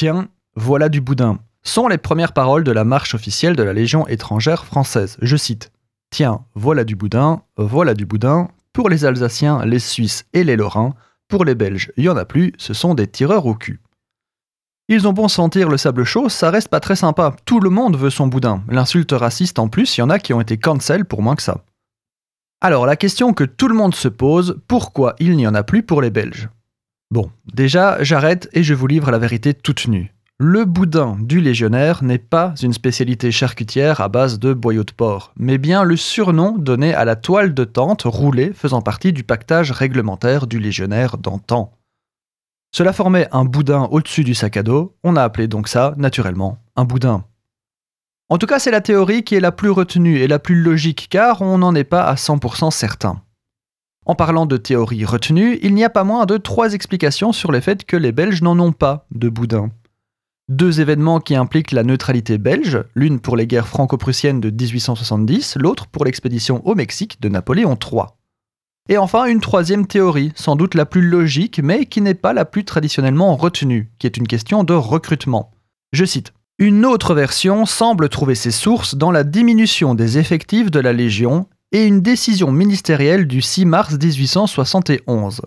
Tiens, voilà du boudin sont les premières paroles de la marche officielle de la Légion étrangère française. Je cite Tiens, voilà du boudin, voilà du boudin, pour les Alsaciens, les Suisses et les Lorrains, pour les Belges, il y en a plus, ce sont des tireurs au cul. Ils ont bon sentir le sable chaud, ça reste pas très sympa. Tout le monde veut son boudin. L'insulte raciste en plus, il y en a qui ont été cancel pour moins que ça. Alors la question que tout le monde se pose, pourquoi il n'y en a plus pour les Belges? Bon, déjà, j'arrête et je vous livre la vérité toute nue. Le boudin du légionnaire n'est pas une spécialité charcutière à base de boyaux de porc, mais bien le surnom donné à la toile de tente roulée faisant partie du pactage réglementaire du légionnaire d'antan. Cela formait un boudin au-dessus du sac à dos, on a appelé donc ça, naturellement, un boudin. En tout cas, c'est la théorie qui est la plus retenue et la plus logique car on n'en est pas à 100% certain. En parlant de théorie retenue, il n'y a pas moins de trois explications sur le fait que les Belges n'en ont pas de boudin. Deux événements qui impliquent la neutralité belge, l'une pour les guerres franco-prussiennes de 1870, l'autre pour l'expédition au Mexique de Napoléon III. Et enfin, une troisième théorie, sans doute la plus logique, mais qui n'est pas la plus traditionnellement retenue, qui est une question de recrutement. Je cite. Une autre version semble trouver ses sources dans la diminution des effectifs de la Légion et une décision ministérielle du 6 mars 1871,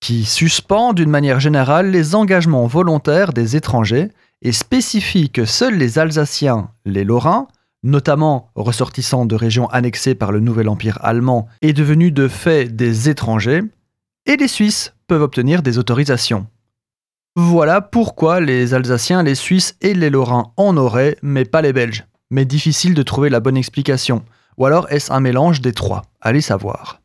qui suspend d'une manière générale les engagements volontaires des étrangers et spécifie que seuls les Alsaciens, les Lorrains, notamment ressortissants de régions annexées par le nouvel empire allemand et devenus de fait des étrangers, et les Suisses peuvent obtenir des autorisations. Voilà pourquoi les Alsaciens, les Suisses et les Lorrains en auraient, mais pas les Belges. Mais difficile de trouver la bonne explication. Ou alors est-ce un mélange des trois? Allez savoir.